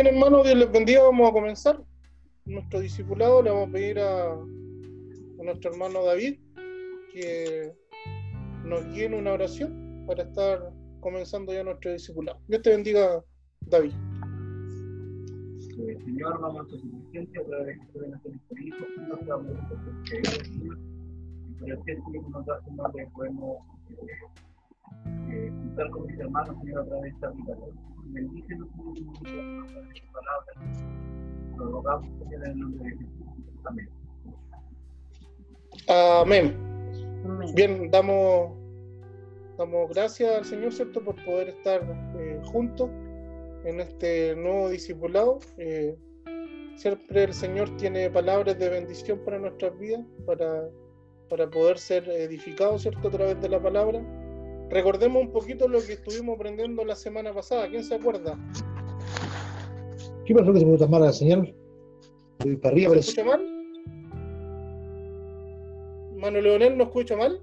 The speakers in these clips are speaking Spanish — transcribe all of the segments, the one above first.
Bien, hermano, Dios les bendiga. Vamos a comenzar nuestro discipulado. Le vamos a pedir a, nuestro hermano David que nos guíe una oración para estar comenzando ya nuestro discipulado. Dios te bendiga, David. Eh, señor, vamos a tu suficiencia otra vez que ven a ser hijo, Señor, te vamos a porque Señor, y por el tiempo que nos da, Señor, le podemos eh, eh, juntar con mis hermanos, Señor, a través de esta vida. Bendícenos, Señor, con esta palabra. Lo rogamos, en el nombre de Jesús. Amén. Amén. Bien, damos, damos gracias al Señor, ¿cierto?, por poder estar eh, juntos en este nuevo discipulado. Eh, siempre el Señor tiene palabras de bendición para nuestras vidas, para, para poder ser edificados, ¿cierto?, a través de la palabra. Recordemos un poquito lo que estuvimos aprendiendo la semana pasada. ¿Quién se acuerda? ¿Qué pasó que se puede tomar la señal? Para arriba, ¿Me escucha mal? ¿Mano Leonel no escucha mal?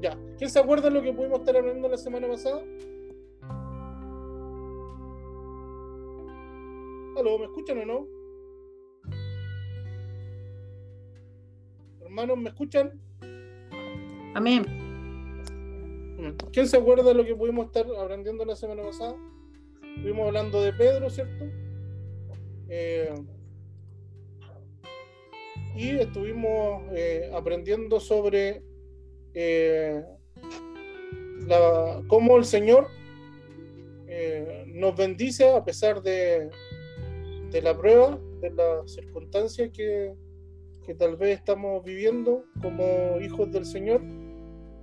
Ya. ¿Quién se acuerda de lo que pudimos estar aprendiendo la semana pasada? ¿Aló? ¿Me escuchan o no? Hermanos, ¿me escuchan? Amén. ¿Quién se acuerda de lo que pudimos estar aprendiendo la semana pasada? Estuvimos hablando de Pedro, ¿cierto? Eh, y estuvimos eh, aprendiendo sobre eh, cómo el Señor nos bendice a pesar de, de la prueba, de las circunstancias que, que tal vez estamos viviendo como hijos del Señor,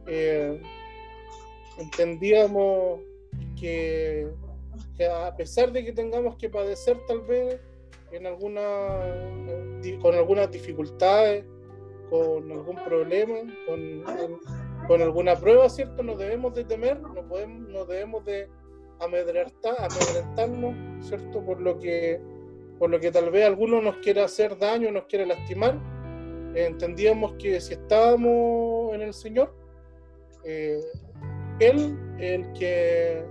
eh, entendíamos que, a pesar de que tengamos que padecer tal vez en alguna, con algunas dificultades, con algún problema, con, con, alguna prueba, ¿cierto? No debemos de temer, no, podemos, no debemos de amedrentar, amedrentarnos, ¿cierto? Por lo que por lo que tal vez alguno nos quiera hacer daño, nos quiere lastimar, entendíamos que si estábamos en el Señor, eh, Él, el que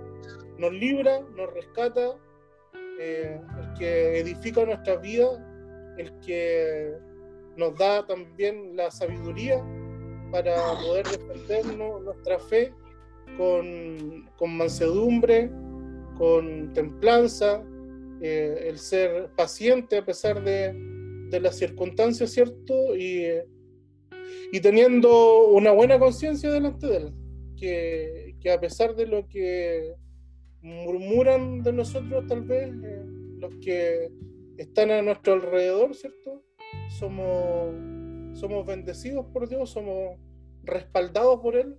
nos libra, nos rescata, eh, el que edifica nuestra vida, el que nos da también la sabiduría para poder defendernos nuestra fe con, mansedumbre, con templanza, eh, el ser paciente a pesar de, de las circunstancias, ¿cierto? Y, y teniendo una buena conciencia delante de él, que, que, a pesar de lo que murmuran de nosotros tal vez, eh, los que están a nuestro alrededor, ¿cierto? Somos, somos bendecidos por Dios, somos respaldados por Él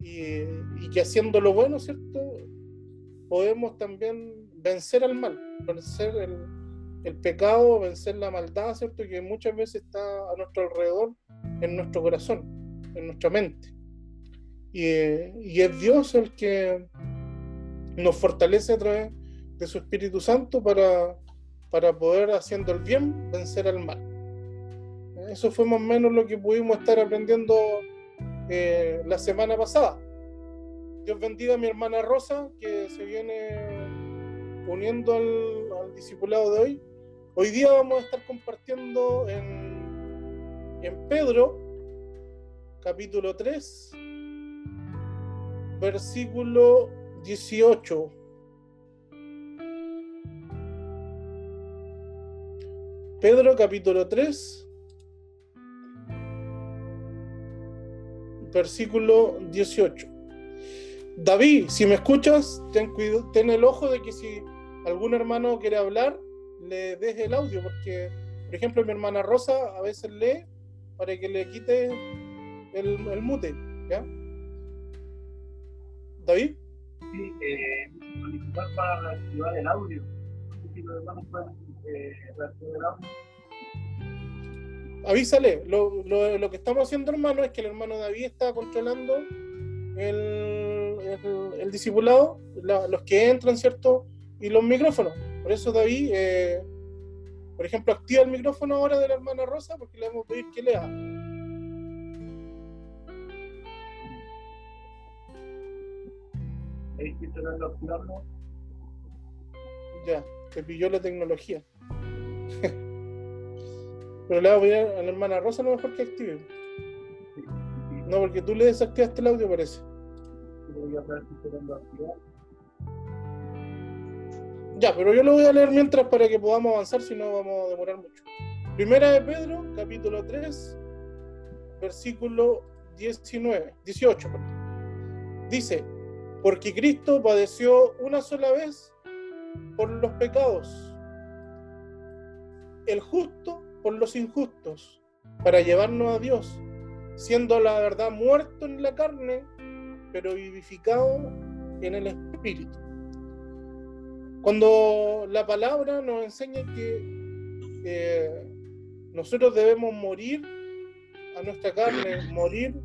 y, que haciendo lo bueno, ¿cierto? Podemos también vencer al mal, vencer el, el pecado, vencer la maldad, ¿cierto? Que muchas veces está a nuestro alrededor, en nuestro corazón, en nuestra mente. Y, y es Dios el que nos fortalece a través de su Espíritu Santo para, para poder, haciendo el bien, vencer al mal. Eso fue más o menos lo que pudimos estar aprendiendo eh, la semana pasada. Dios bendiga a mi hermana Rosa, que se viene uniendo al discipulado de hoy. Hoy día vamos a estar compartiendo en, en Pedro, capítulo 3, versículo 18. Pedro capítulo 3, versículo 18. David, si me escuchas, ten, ten el ojo de que si algún hermano quiere hablar, le deje el audio, porque, por ejemplo, mi hermana Rosa a veces lee para que le quite el, el mute, ¿ya? David. Sí, eh, solicitar para activar el audio. Si los hermanos pueden eh, reactivar el audio. Avísale, lo, lo, lo, que estamos haciendo, hermano, es que el hermano David está controlando el, el, el discipulado, la, los que entran, ¿cierto? Y los micrófonos. Por eso David, eh, por ejemplo, activa el micrófono ahora de la hermana Rosa porque le vamos a pedir que lea. Ya, te pilló la tecnología. Pero le voy a pedir a la hermana Rosa a lo mejor que active. No, porque tú le desactivaste el audio, parece. Voy a Ya, pero yo lo voy a leer mientras para que podamos avanzar, si no vamos a demorar mucho. Primera de Pedro, capítulo 3, versículo 19, 18. perdón. Dice, porque Cristo padeció una sola vez por los pecados, el justo por los injustos, para llevarnos a Dios, siendo la verdad muerto en la carne, pero vivificado en el Espíritu. Cuando la palabra nos enseña que eh, nosotros debemos morir a nuestra carne, morir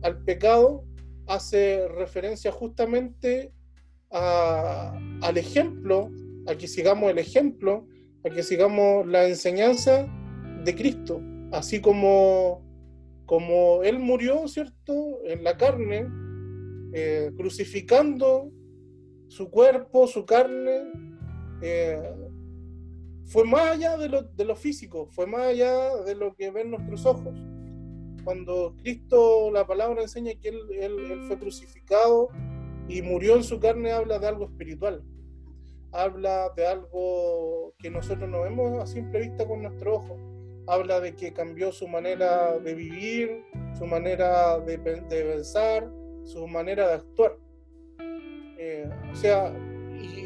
al pecado, hace referencia justamente al ejemplo, a que sigamos el ejemplo, a que sigamos la enseñanza de Cristo, así como, como Él murió, ¿cierto?, en la carne, eh, crucificando su cuerpo, su carne, eh, fue más allá de lo, físico, fue más allá de lo que ven nuestros ojos. Cuando Cristo, la palabra enseña que él, fue crucificado y murió en su carne, habla de algo espiritual. Habla de algo que nosotros no vemos a simple vista con nuestro ojo. Habla de que cambió su manera de vivir, su manera de pensar, su manera de actuar. Eh, o sea,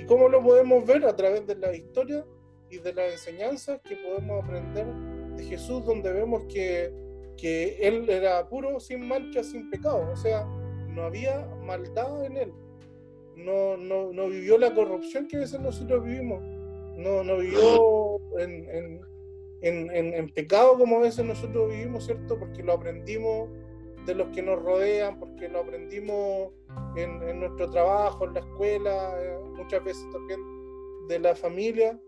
¿y y cómo lo podemos ver? A través de la historia y de las enseñanzas que podemos aprender de Jesús, donde vemos que, que Él era puro, sin mancha, sin pecado. O sea, no había maldad en Él. No, no, no vivió la corrupción que a veces nosotros vivimos. No, no vivió en, en, en- en pecado como a veces nosotros vivimos, ¿cierto? Porque lo aprendimos de los que nos rodean, porque lo aprendimos en, nuestro trabajo, en la escuela, eh, muchas veces también de la familia.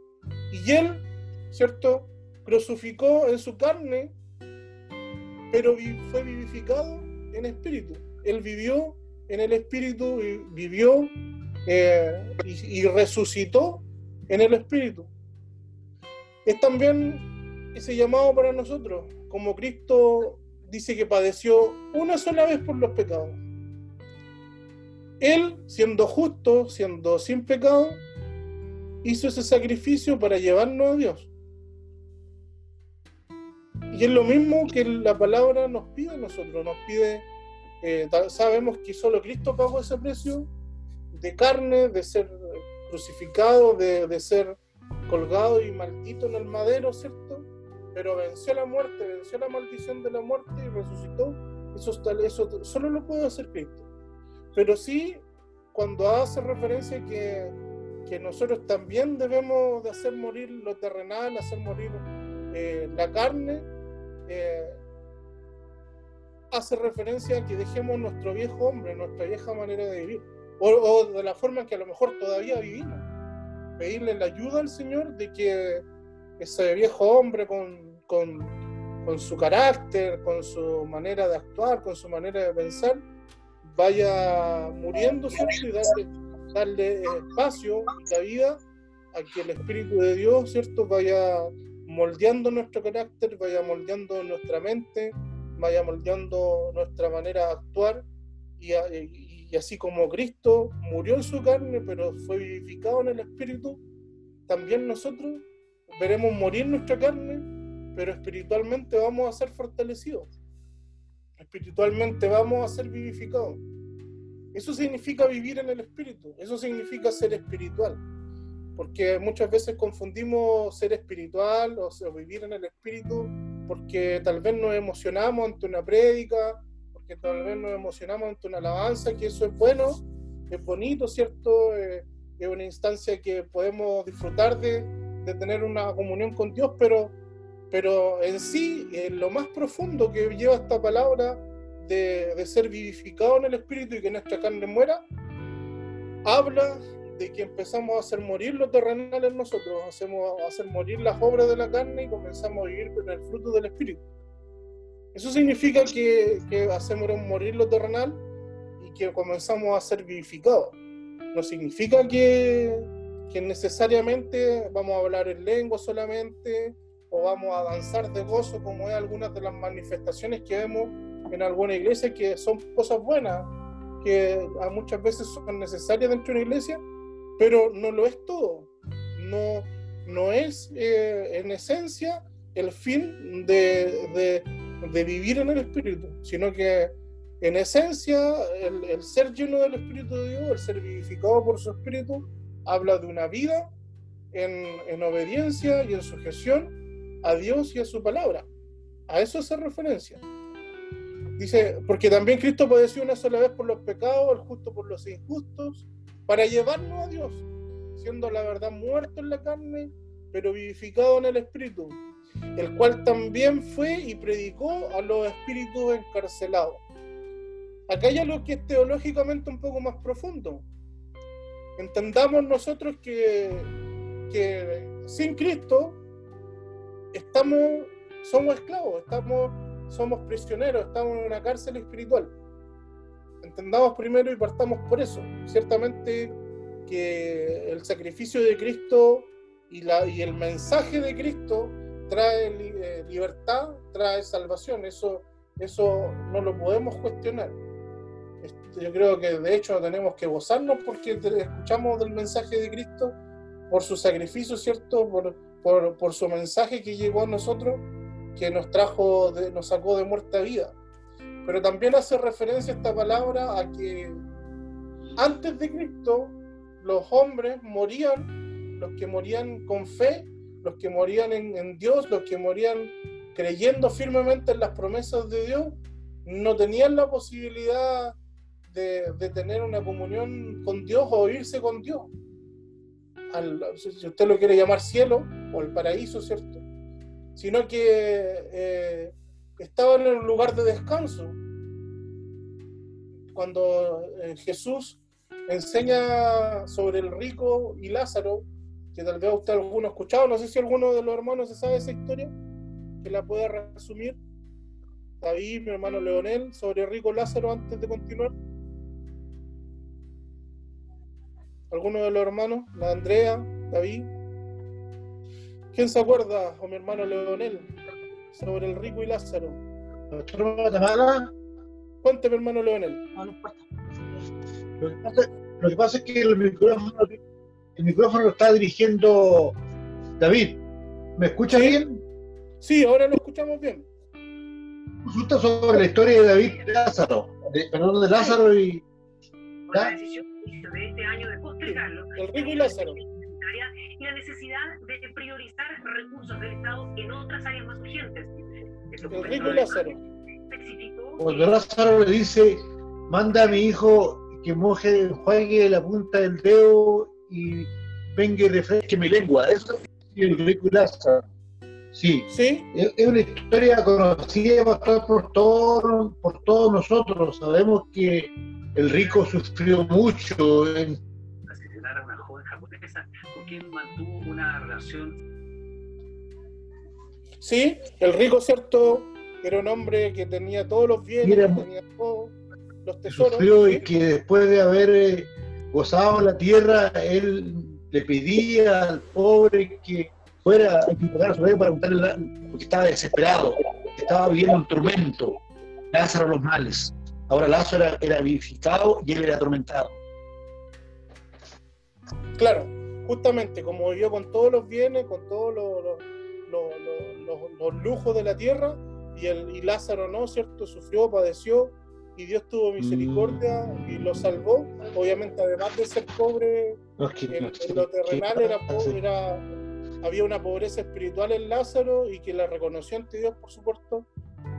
Y él, ¿cierto? Crucificó en su carne, pero fue vivificado en espíritu. Él vivió en el espíritu vivió eh, y, y resucitó en el espíritu. Es también ese llamado para nosotros, como Cristo dice que padeció una sola vez por los pecados. Él, siendo justo, siendo sin pecado, hizo ese sacrificio para llevarnos a Dios. Y es lo mismo que la palabra nos pide a nosotros, nos pide, eh, sabemos que solo Cristo pagó ese precio de carne, de ser crucificado, de, de ser colgado y maldito en el madero, ¿cierto? Pero venció la muerte, venció la maldición de la muerte y resucitó. Eso, está- eso solo lo puede hacer Cristo. Pero sí, cuando hace referencia que, que nosotros también debemos de hacer morir lo terrenal, hacer morir eh, la carne, eh, hace referencia a que dejemos nuestro viejo hombre, nuestra vieja manera de vivir, o, o de la forma en que a lo mejor todavía vivimos. Pedirle la ayuda al Señor de que ese viejo hombre con, con, con su carácter, con su manera de actuar, con su manera de pensar, vaya muriendo, ¿cierto? Y darle, darle espacio y cabida a que el Espíritu de Dios, ¿cierto? Vaya moldeando nuestro carácter, vaya moldeando nuestra mente, vaya moldeando nuestra manera de actuar y, y- y así como Cristo murió en su carne, pero fue vivificado en el Espíritu, también nosotros veremos morir nuestra carne, pero espiritualmente vamos a ser fortalecidos. Espiritualmente vamos a ser vivificados. Eso significa vivir en el Espíritu, eso significa ser espiritual porque muchas veces confundimos ser espiritual o sea, vivir en el espíritu porque tal vez nos emocionamos ante una prédica, porque tal vez nos emocionamos ante una alabanza, que eso es bueno, es bonito, ¿cierto? Eh, es una instancia que podemos disfrutar de, de tener una comunión con Dios, pero, pero en sí, en lo más profundo que lleva esta palabra de, de ser vivificado en el espíritu y que nuestra carne muera, habla de que empezamos a hacer morir lo terrenal en nosotros, hacemos a hacer morir las obras de la carne y comenzamos a vivir con el fruto del Espíritu. Eso significa que, que hacemos morir lo terrenal y que comenzamos a ser vivificados. no significa que, que necesariamente vamos a hablar en lengua solamente o vamos a danzar de gozo como es algunas de las manifestaciones que vemos en alguna iglesia que son cosas buenas, que muchas veces son necesarias dentro de una iglesia, pero no lo es todo. No, no es eh, en esencia el fin de, de, de, vivir en el Espíritu, sino que en esencia el, el, ser lleno del Espíritu de Dios, el ser vivificado por su Espíritu, habla de una vida en, en obediencia y en sujeción a Dios y a su palabra. A eso hace referencia. Dice, porque también Cristo padeció una sola vez por los pecados, el justo por los injustos, para llevarnos a Dios, siendo la verdad muerto en la carne, pero vivificado en el Espíritu, el cual también fue y predicó a los espíritus encarcelados. Acá hay algo que es teológicamente un poco más profundo. Entendamos nosotros que, que sin Cristo estamos, somos esclavos, estamos somos prisioneros, estamos en una cárcel espiritual. Entendamos primero y partamos por eso. Ciertamente que el sacrificio de Cristo y, la, y el mensaje de Cristo trae eh, libertad, trae salvación. Eso, eso no lo podemos cuestionar. Este, yo creo que de hecho tenemos que gozarnos porque escuchamos del mensaje de Cristo por su sacrificio, ¿cierto? Por, por, por su mensaje que llegó a nosotros que nos trajo, de, nos sacó de muerte a vida. Pero también hace referencia esta palabra a que antes de Cristo los hombres morían, los que morían con fe, los que morían en, en Dios, los que morían creyendo firmemente en las promesas de Dios, no tenían la posibilidad de, de, tener una comunión con Dios o irse con Dios. Al, si usted lo quiere llamar cielo o el paraíso, ¿cierto? sino que eh, estaban en un lugar de descanso. Cuando eh, Jesús enseña sobre el rico y Lázaro, que tal vez usted alguno ha escuchado, no sé si alguno de los hermanos se sabe esa historia, que la puede resumir. David, mi hermano Leonel, sobre rico Lázaro antes de continuar. ¿Alguno de los hermanos? La Andrea, David. ¿Quién se acuerda, o mi hermano Leonel, sobre el rico y Lázaro? Cuénteme, hermano Leonel. Lo que, pasa, lo que pasa es que el micrófono, el micrófono lo está dirigiendo David. ¿Me escucha bien? Sí, ahora lo escuchamos bien. Consulta sobre la historia de David y Lázaro. De, perdón, de Lázaro y. Con la decisión de este año de El rico y Lázaro y la necesidad de priorizar recursos del Estado en otras áreas más urgentes. El rico Lázaro. Cuando Lázaro le dice, manda a mi hijo que moje, juegue la punta del dedo y venga y refresque mi lengua. Eso es el rico Lázaro. Sí. ¿Sí? Es, es una historia conocida por todos por todos nosotros. Sabemos que el rico sufrió mucho en japonesa con quien mantuvo una relación. Sí, el rico, ¿cierto? Era un hombre que tenía todos los bienes, Era- tenía todos los tesoros. sufrió y que después de haber eh, gozado la tierra, él le pedía al pobre que fuera a equivocar a su vida para contarle la- porque estaba desesperado, estaba viviendo un tormento, Lázaro los males. Ahora Lázaro era, era vivificado y él era atormentado. Claro, justamente como vivió con todos los bienes, con todos los, los- los- lujos de la tierra, y, el, y Lázaro no, ¿cierto? Sufrió, padeció, y Dios tuvo misericordia y lo salvó. Obviamente, además de ser pobre en, lo terrenal, era pobre, era- había una pobreza espiritual en Lázaro y que la reconoció ante Dios, por supuesto,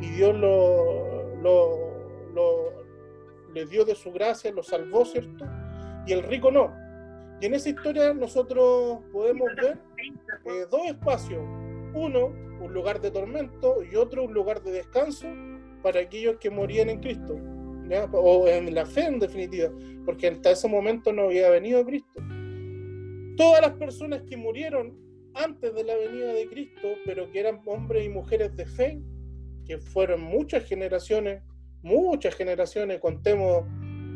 y Dios lo, lo- lo- le dio de su gracia, lo salvó, ¿cierto? Y el rico no. Y en esa historia nosotros podemos ver eh, dos espacios. Uno, un lugar de tormento y otro, un lugar de descanso para aquellos que morían en Cristo. ¿ya? O en la fe, en definitiva, porque hasta ese momento no había venido Cristo. Todas las personas que murieron antes de la venida de Cristo, pero que eran hombres y mujeres de fe, que fueron muchas generaciones, muchas generaciones, contemos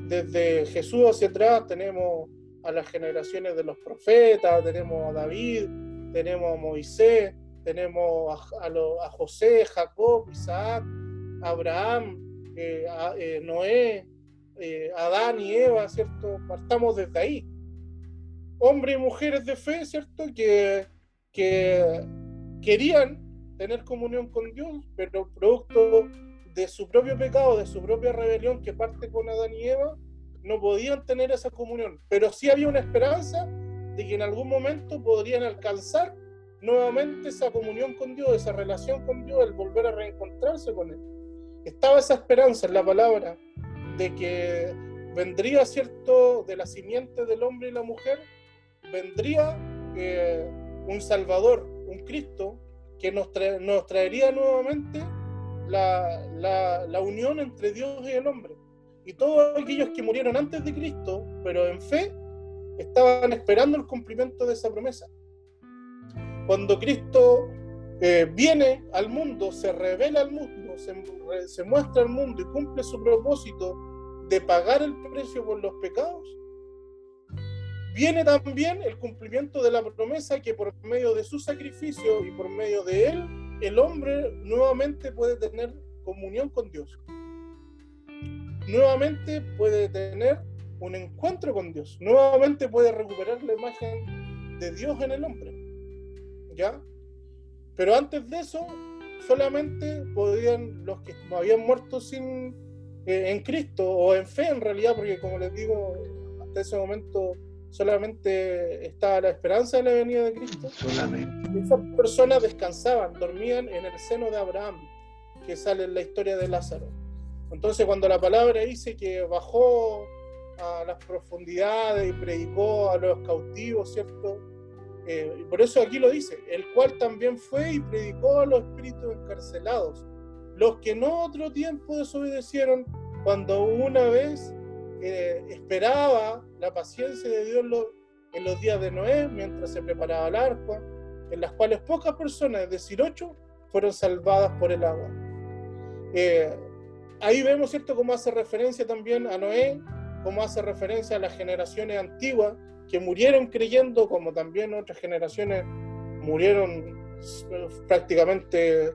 desde Jesús hacia atrás, tenemos a las generaciones de los profetas, tenemos a David, tenemos a Moisés, tenemos a, José, Jacob, Isaac, Abraham, eh, a- eh, Noé, eh, Adán y Eva, ¿cierto? Partamos desde ahí. Hombres y mujeres de fe, ¿cierto? Que, que querían tener comunión con Dios, pero producto de su propio pecado, de su propia rebelión que parte con Adán y Eva, no podían tener esa comunión. Pero sí había una esperanza de que en algún momento podrían alcanzar nuevamente esa comunión con Dios, esa relación con Dios, el volver a reencontrarse con Él. Estaba esa esperanza en la palabra de que vendría, ¿cierto?, de la simiente del hombre y la mujer, vendría eh, un Salvador, un Cristo, que nos, trae- nos traería nuevamente la unión entre Dios y el hombre. Y todos aquellos que murieron antes de Cristo, pero en fe, estaban esperando el cumplimiento de esa promesa. Cuando Cristo eh, viene al mundo, se revela al mundo, se, se muestra al mundo y cumple su propósito de pagar el precio por los pecados, viene también el cumplimiento de la promesa que por medio de su sacrificio y por medio de él, el hombre nuevamente puede tener comunión con Dios. Nuevamente puede tener un encuentro con Dios. Nuevamente puede recuperar la imagen de Dios en el hombre. ¿Ya? Pero antes de eso, solamente podían los que habían muerto sin eh, en Cristo o en fe en realidad, porque como les digo, hasta ese momento solamente estaba la esperanza de la venida de Cristo. Solamente. Esas personas descansaban, dormían en el seno de Abraham, que sale en la historia de Lázaro. Entonces, cuando la palabra dice que bajó a las profundidades y predicó a los cautivos, ¿cierto? Eh, por eso aquí lo dice, el cual también fue y predicó a los espíritus encarcelados, los que en otro tiempo desobedecieron cuando una vez eh, esperaba la paciencia de Dios en los días de Noé, mientras se preparaba el arca, en las cuales pocas personas, es decir, ocho, fueron salvadas por el agua. Eh, ahí vemos, ¿cierto?, cómo hace referencia también a Noé, cómo hace referencia a las generaciones antiguas que murieron creyendo, como también otras generaciones murieron eh, prácticamente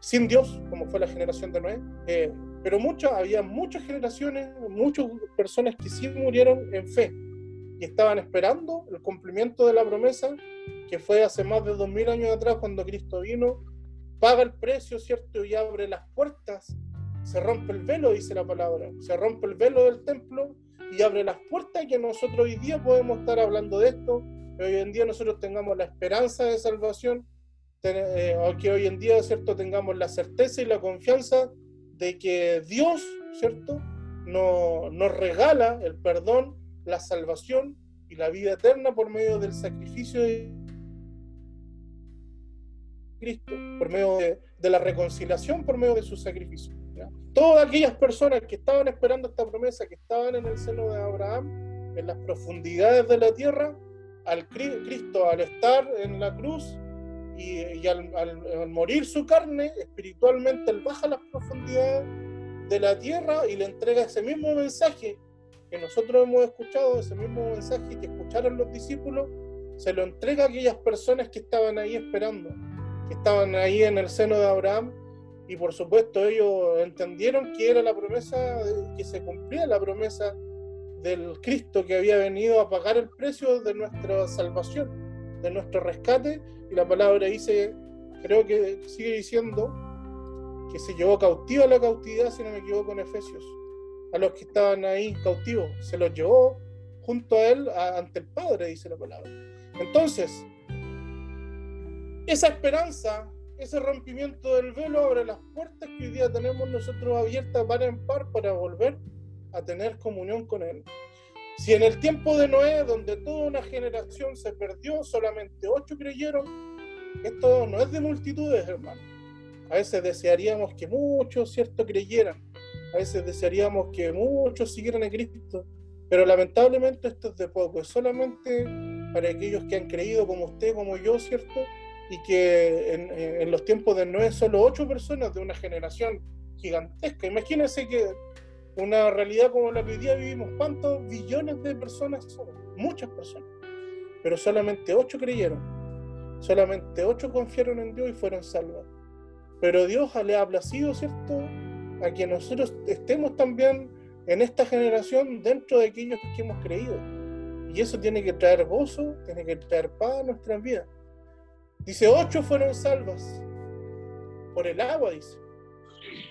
sin Dios, como fue la generación de Noé. Eh, pero había muchas generaciones, muchas personas que sí murieron en fe y estaban esperando el cumplimiento de la promesa que fue hace más de dos mil años atrás cuando Cristo vino, paga el precio, ¿cierto? Y abre las puertas, se rompe el velo, dice la palabra, se rompe el velo del templo y abre las puertas que nosotros hoy día podemos estar hablando de esto, que hoy en día nosotros tengamos la esperanza de salvación, eh, o que hoy en día, ¿cierto? Tengamos la certeza y la confianza de que Dios, ¿cierto? No- nos regala el perdón, la salvación y la vida eterna por medio del sacrificio de Cristo, por medio de, de la reconciliación, por medio de su sacrificio. ¿ya? Todas aquellas personas que estaban esperando esta promesa, que estaban en el seno de Abraham, en las profundidades de la tierra, al Cri- Cristo, al estar en la cruz y, y al, al- al morir su carne, espiritualmente él baja las profundidades de la tierra y le entrega ese mismo mensaje que nosotros hemos escuchado, ese mismo mensaje que escucharon los discípulos, se lo entrega a aquellas personas que estaban ahí esperando, estaban ahí en el seno de Abraham, y por supuesto ellos entendieron que era la promesa, que se cumplía la promesa del Cristo que había venido a pagar el precio de nuestra salvación, de nuestro rescate, y la palabra dice, creo que sigue diciendo, que se llevó cautiva la cautividad, si no me equivoco, en Efesios, a los que estaban ahí cautivos, se los llevó junto a él a- ante el Padre, dice la palabra. Entonces, esa esperanza, ese rompimiento del velo abre las puertas que hoy día tenemos nosotros abiertas par en par para volver a tener comunión con Él. Si en el tiempo de Noé, donde toda una generación se perdió, solamente ocho creyeron, esto no es de multitudes, hermano. A veces desearíamos que muchos, ¿cierto?, creyeran. A veces desearíamos que muchos siguieran a Cristo. Pero lamentablemente esto es de poco. Es solamente para aquellos que han creído como usted, como yo, ¿cierto? Y que en, los tiempos de Noé solo ocho personas de una generación gigantesca. Imagínense que una realidad como la que hoy día vivimos. ¿Cuántos billones de personas somos? Muchas personas. Pero solamente ocho creyeron. Solamente ocho confiaron en Dios y fueron salvos. Pero Dios le ha placido, ¿cierto? A que nosotros estemos también en esta generación dentro de aquellos que hemos creído. Y eso tiene que traer gozo, tiene que traer paz a nuestras vidas. Dice, ocho fueron salvas por el agua, dice.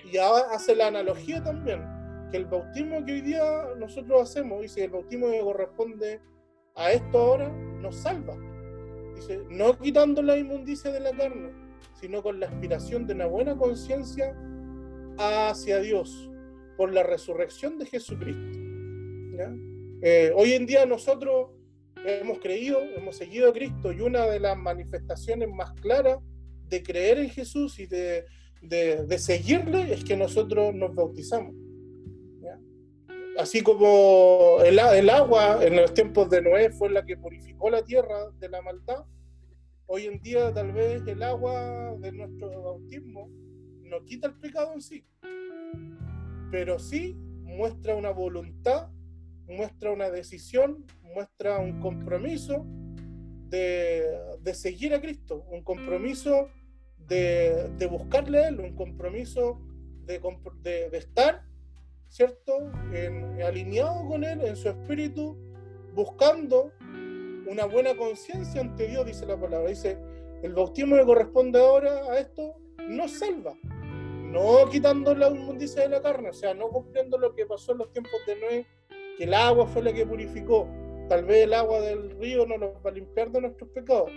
Y hace la analogía también, que el bautismo que hoy día nosotros hacemos, dice, el bautismo que corresponde a esto ahora, nos salva. Dice, no quitando la inmundicia de la carne, sino con la aspiración de una buena conciencia hacia Dios, por la resurrección de Jesucristo. Eh, hoy en día nosotros hemos creído, hemos seguido a Cristo y una de las manifestaciones más claras de creer en Jesús y de, seguirle es que nosotros nos bautizamos. Así como el, el, agua en los tiempos de Noé fue la que purificó la tierra de la maldad, hoy en día tal vez el agua de nuestro bautismo no quita el pecado en sí, pero sí muestra una voluntad, muestra una decisión, muestra un compromiso de, seguir a Cristo, un compromiso de, buscarle a Él, un compromiso de, de estar, ¿cierto?, alineado con Él, en su espíritu, buscando una buena conciencia ante Dios, dice la palabra. Dice, el bautismo que corresponde ahora a esto no salva, no quitando la inmundicia de la carne, o sea, no cumpliendo lo que pasó en los tiempos de Noé, que el agua fue la que purificó. Tal vez el agua del río no nos va a limpiar de nuestros pecados,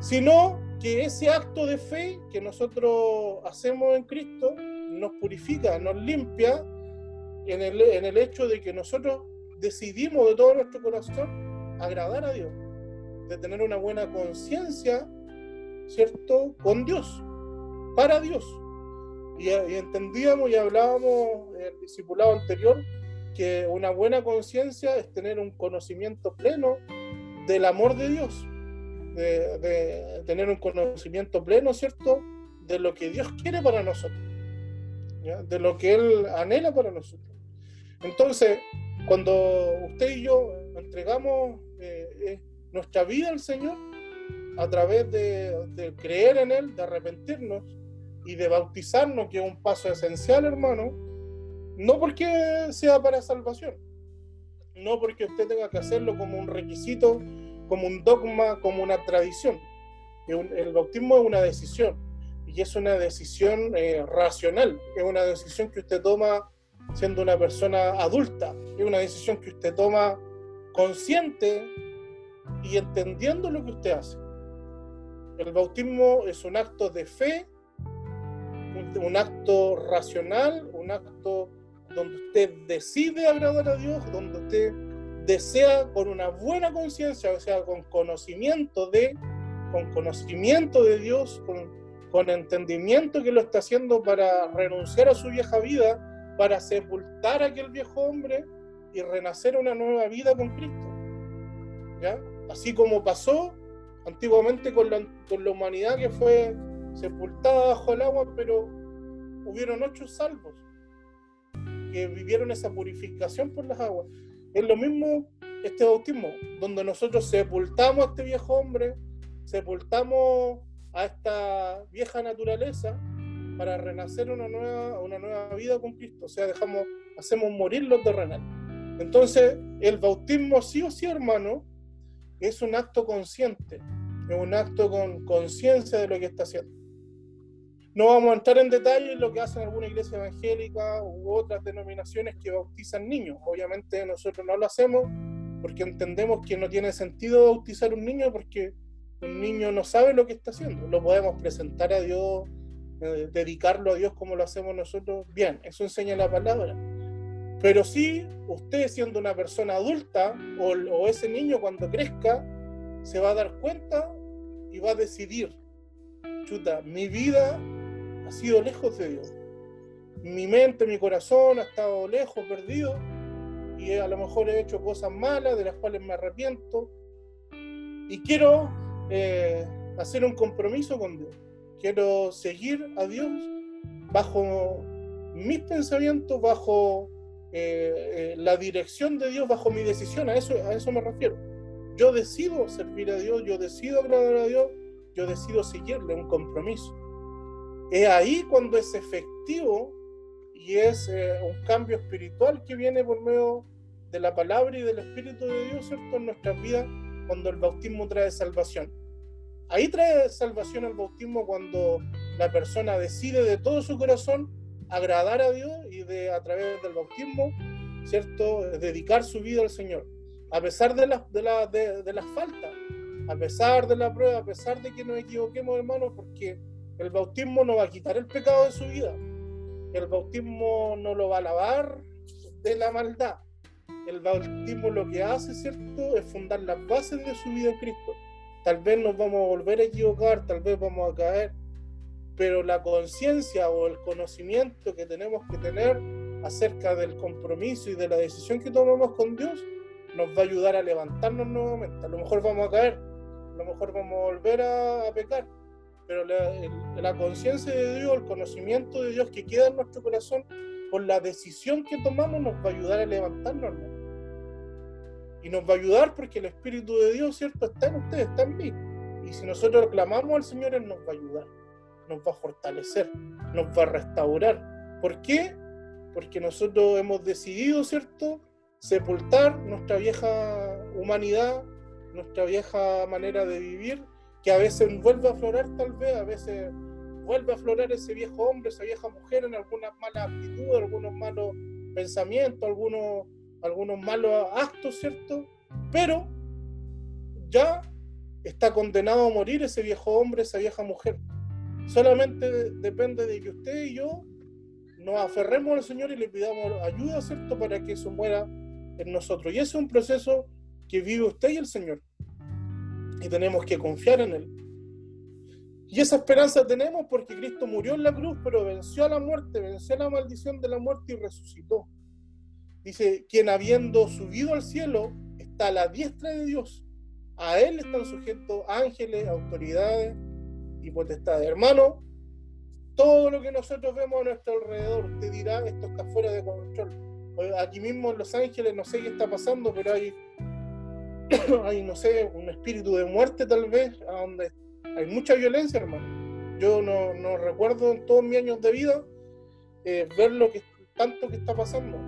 sino que ese acto de fe que nosotros hacemos en Cristo nos purifica, nos limpia en el, en el hecho de que nosotros decidimos de todo nuestro corazón agradar a Dios, de tener una buena conciencia, ¿cierto?, con Dios, para Dios. Y, entendíamos y hablábamos en el discipulado anterior que una buena conciencia es tener un conocimiento pleno del amor de Dios, de, tener un conocimiento pleno, ¿cierto?, de lo que Dios quiere para nosotros, de lo que Él anhela para nosotros. Entonces, cuando usted y yo entregamos eh, eh, nuestra vida al Señor, a través de, de creer en Él, de arrepentirnos, y de bautizarnos, que es un paso esencial, hermano, no porque sea para salvación, no porque usted tenga que hacerlo como un requisito, como un dogma, como una tradición. El bautismo es una decisión y es una decisión eh, racional, es una decisión que usted toma siendo una persona adulta, es una decisión que usted toma consciente y entendiendo lo que usted hace. El bautismo es un acto de fe un acto racional, un acto donde usted decide agradar a Dios, donde usted desea con una buena conciencia, o sea, con conocimiento de, con conocimiento de Dios, con, entendimiento que lo está haciendo para renunciar a su vieja vida, para sepultar a aquel viejo hombre y renacer una nueva vida con Cristo. ¿Ya? Así como pasó antiguamente con la, con la humanidad que fue sepultada bajo el agua, pero hubieron ocho salvos que vivieron esa purificación por las aguas. Es lo mismo este bautismo, donde nosotros sepultamos a este viejo hombre, sepultamos a esta vieja naturaleza para renacer una nueva, una nueva vida con Cristo. O sea, dejamos, hacemos morir lo terrenal. Entonces, el bautismo sí o sí, hermano, es un acto consciente, es un acto con conciencia de lo que está haciendo. No vamos a entrar en detalle en lo que hacen alguna iglesia evangélica u otras denominaciones que bautizan niños. Obviamente nosotros no lo hacemos porque entendemos que no tiene sentido bautizar un niño porque un niño no sabe lo que está haciendo. Lo podemos presentar a Dios, eh, dedicarlo a Dios como lo hacemos nosotros. Bien, eso enseña la palabra. Pero sí, usted siendo una persona adulta o, o ese niño cuando crezca, se va a dar cuenta y va a decidir, chuta, mi vida sido lejos de Dios. Mi mente, mi corazón ha estado lejos, perdido, y a lo mejor he hecho cosas malas de las cuales me arrepiento. Y quiero eh, hacer un compromiso con Dios. Quiero seguir a Dios bajo mis pensamientos, bajo eh, eh, la dirección de Dios bajo mi decisión, a eso, a eso me refiero. Yo decido servir a Dios, yo decido agradar a Dios, yo decido seguirle un compromiso. Es ahí cuando es efectivo y es eh, un cambio espiritual que viene por medio de la palabra y del Espíritu de Dios, ¿cierto? En nuestras vidas, cuando el bautismo trae salvación. Ahí trae salvación el bautismo cuando la persona decide de todo su corazón agradar a Dios y de a través del bautismo, ¿cierto? Dedicar su vida al Señor. A pesar de las de la, de, de las faltas, a pesar de la prueba, a pesar de que nos equivoquemos, hermanos, porque el bautismo no va a quitar el pecado de su vida. El bautismo no lo va a lavar de la maldad. El bautismo lo que hace, ¿cierto?, es fundar las bases de su vida en Cristo. Tal vez nos vamos a volver a equivocar, tal vez vamos a caer, pero la conciencia o el conocimiento que tenemos que tener acerca del compromiso y de la decisión que tomamos con Dios nos va a ayudar a levantarnos nuevamente. A lo mejor vamos a caer, a lo mejor vamos a volver a, a pecar, pero la, la conciencia de Dios, el conocimiento de Dios que queda en nuestro corazón por la decisión que tomamos nos va a ayudar a levantarnos. Y nos va a ayudar porque el Espíritu de Dios, ¿cierto? Está en ustedes, está en mí. Y si nosotros clamamos al Señor, Él nos va a ayudar, nos va a fortalecer, nos va a restaurar. ¿Por qué? Porque nosotros hemos decidido, ¿cierto? Sepultar nuestra vieja humanidad, nuestra vieja manera de vivir, que a veces vuelve a aflorar tal vez, a veces vuelve a aflorar ese viejo hombre, esa vieja mujer en algunas malas actitudes, algunos malos pensamientos, algunos, algunos malos actos, ¿cierto? Pero ya está condenado a morir ese viejo hombre, esa vieja mujer. Solamente depende de que usted y yo nos aferremos al Señor y le pidamos ayuda, ¿cierto? Para que eso muera en nosotros. Y ese es un proceso que vive usted y el Señor. Y tenemos que confiar en Él. Y esa esperanza tenemos porque Cristo murió en la cruz, pero venció a la muerte, venció la maldición de la muerte y resucitó. Dice, quien habiendo subido al cielo está a la diestra de Dios. A Él están sujetos ángeles, autoridades y potestades. Hermano, todo lo que nosotros vemos a nuestro alrededor, usted dirá, esto está fuera de control. Aquí mismo en Los Ángeles, no sé qué está pasando, pero hay, hay no sé, un espíritu de muerte tal vez, a donde hay mucha violencia, hermano. Yo no, no recuerdo en todos mis años de vida eh, ver lo que tanto que está pasando.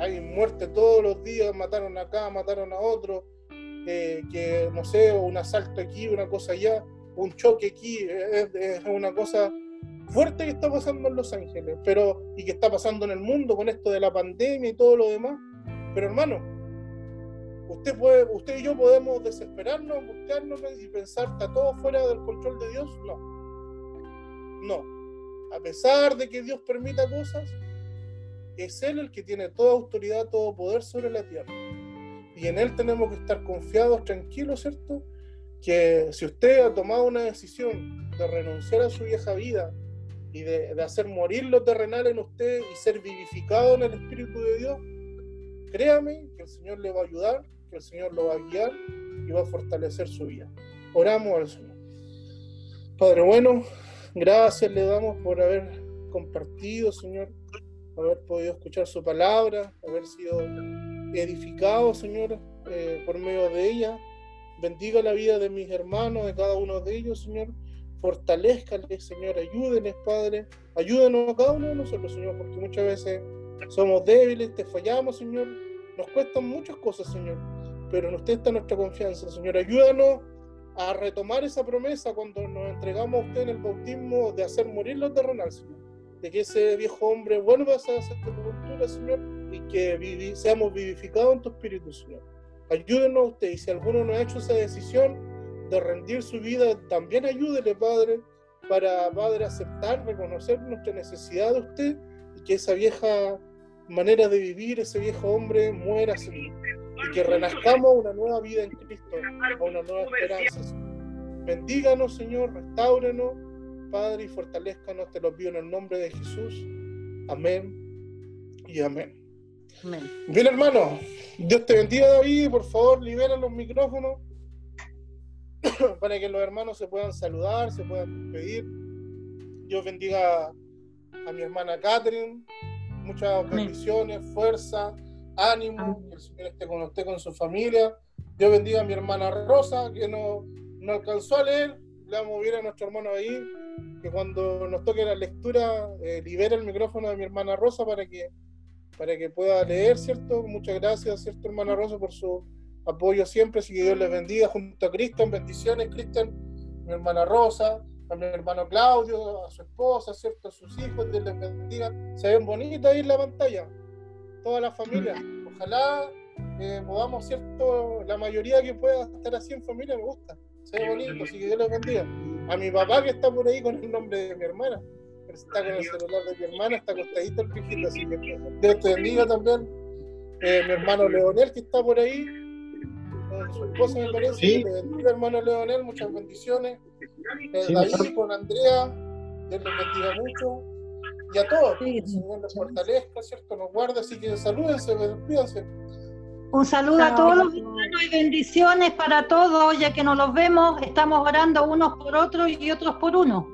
Hay muerte todos los días, mataron acá, mataron a otro, eh, que no sé, un asalto aquí, una cosa allá, un choque aquí, es, es una cosa fuerte que está pasando en Los Ángeles, pero y que está pasando en el mundo con esto de la pandemia y todo lo demás. Pero hermano, usted puede, usted y yo podemos desesperarnos, buscarnos y pensar está todo fuera del control de Dios. No, no. A pesar de que Dios permita cosas, es Él el que tiene toda autoridad, todo poder sobre la tierra. Y en Él tenemos que estar confiados, tranquilos, ¿cierto? Que si usted ha tomado una decisión de renunciar a su vieja vida, y de, de, hacer morir lo terrenal en usted y ser vivificado en el Espíritu de Dios, créame que el Señor le va a ayudar, que el Señor lo va a guiar y va a fortalecer su vida. Oramos al Señor. Padre bueno, gracias le damos por haber compartido, Señor, haber podido escuchar su palabra, haber sido edificado, Señor, eh, por medio de ella. Bendiga la vida de mis hermanos, de cada uno de ellos, Señor fortalezcanles, Señor, ayúdenles, Padre, ayúdenos a cada uno de nosotros, Señor, porque muchas veces somos débiles, te fallamos, Señor, nos cuestan muchas cosas, Señor, pero en usted está nuestra confianza, Señor, ayúdanos a retomar esa promesa cuando nos entregamos a usted en el bautismo de hacer morir lo terrenal, Señor, de que ese viejo hombre vuelva a esa sepultura, Señor, y que vivi seamos vivificados en tu espíritu, Señor. Ayúdenos a usted, y si alguno no ha hecho esa decisión, de rendir su vida, también ayúdele, Padre, para, Padre, aceptar, reconocer nuestra necesidad de usted y que esa vieja manera de vivir, ese viejo hombre muera, Señor. Y que renazcamos una nueva vida en Cristo, una nueva esperanza. Bendíganos, Señor, restáurenos, Padre, y fortalezcanos, te lo pido en el nombre de Jesús. Amén y amén. Amén. Bien, hermano, Dios te bendiga, David, por favor, libera los micrófonos para que los hermanos se puedan saludar, se puedan despedir. Dios bendiga a mi hermana Catherine, Muchas bendiciones, fuerza, ánimo, Amén. que el Señor esté con usted, con su familia. Dios bendiga a mi hermana Rosa, que no, no alcanzó a leer. Le vamos a a nuestro hermano ahí, que cuando nos toque la lectura, eh, libere el micrófono de mi hermana Rosa para que, para que pueda leer, ¿cierto? Muchas gracias, ¿cierto, hermana Rosa, por su apoyo siempre. Así que Dios les bendiga junto a Cristian. Bendiciones, Cristian, mi hermana Rosa, a mi hermano Claudio, a su esposa, ¿cierto? A sus hijos, Dios les bendiga. Se ven bonitas ahí en la pantalla, toda la familia. Ojalá eh, podamos, ¿cierto? La mayoría que pueda estar así en familia me gusta. Se ve bonito, así que Dios les bendiga. A mi papá que está por ahí con el nombre de mi hermana. Está con el celular de mi hermana, está acostadito el viejito, así que Dios te bendiga también. Eh, mi hermano Leonel que está por ahí, con su esposa me parece. Sí. Le bendiga, hermano Leonel, muchas bendiciones. Eh, Sí, David con Andrea, Dios les bendiga mucho. Y a todos, Sí, el Señor les fortalezca, ¿cierto? Nos guarda, así que salúdense, despídense. Un saludo a todos los hermanos y bendiciones para todos, ya que no los vemos, estamos orando unos por otros y otros por uno.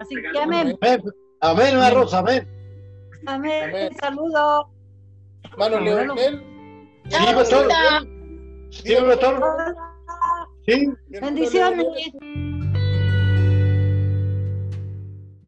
Así que amén. Amén, amén, hermana Rosa, amén. Amén. Amén. Saludos. Hermano Leonel, Sí, pastor. Sí, pastor. Sí. Bendiciones.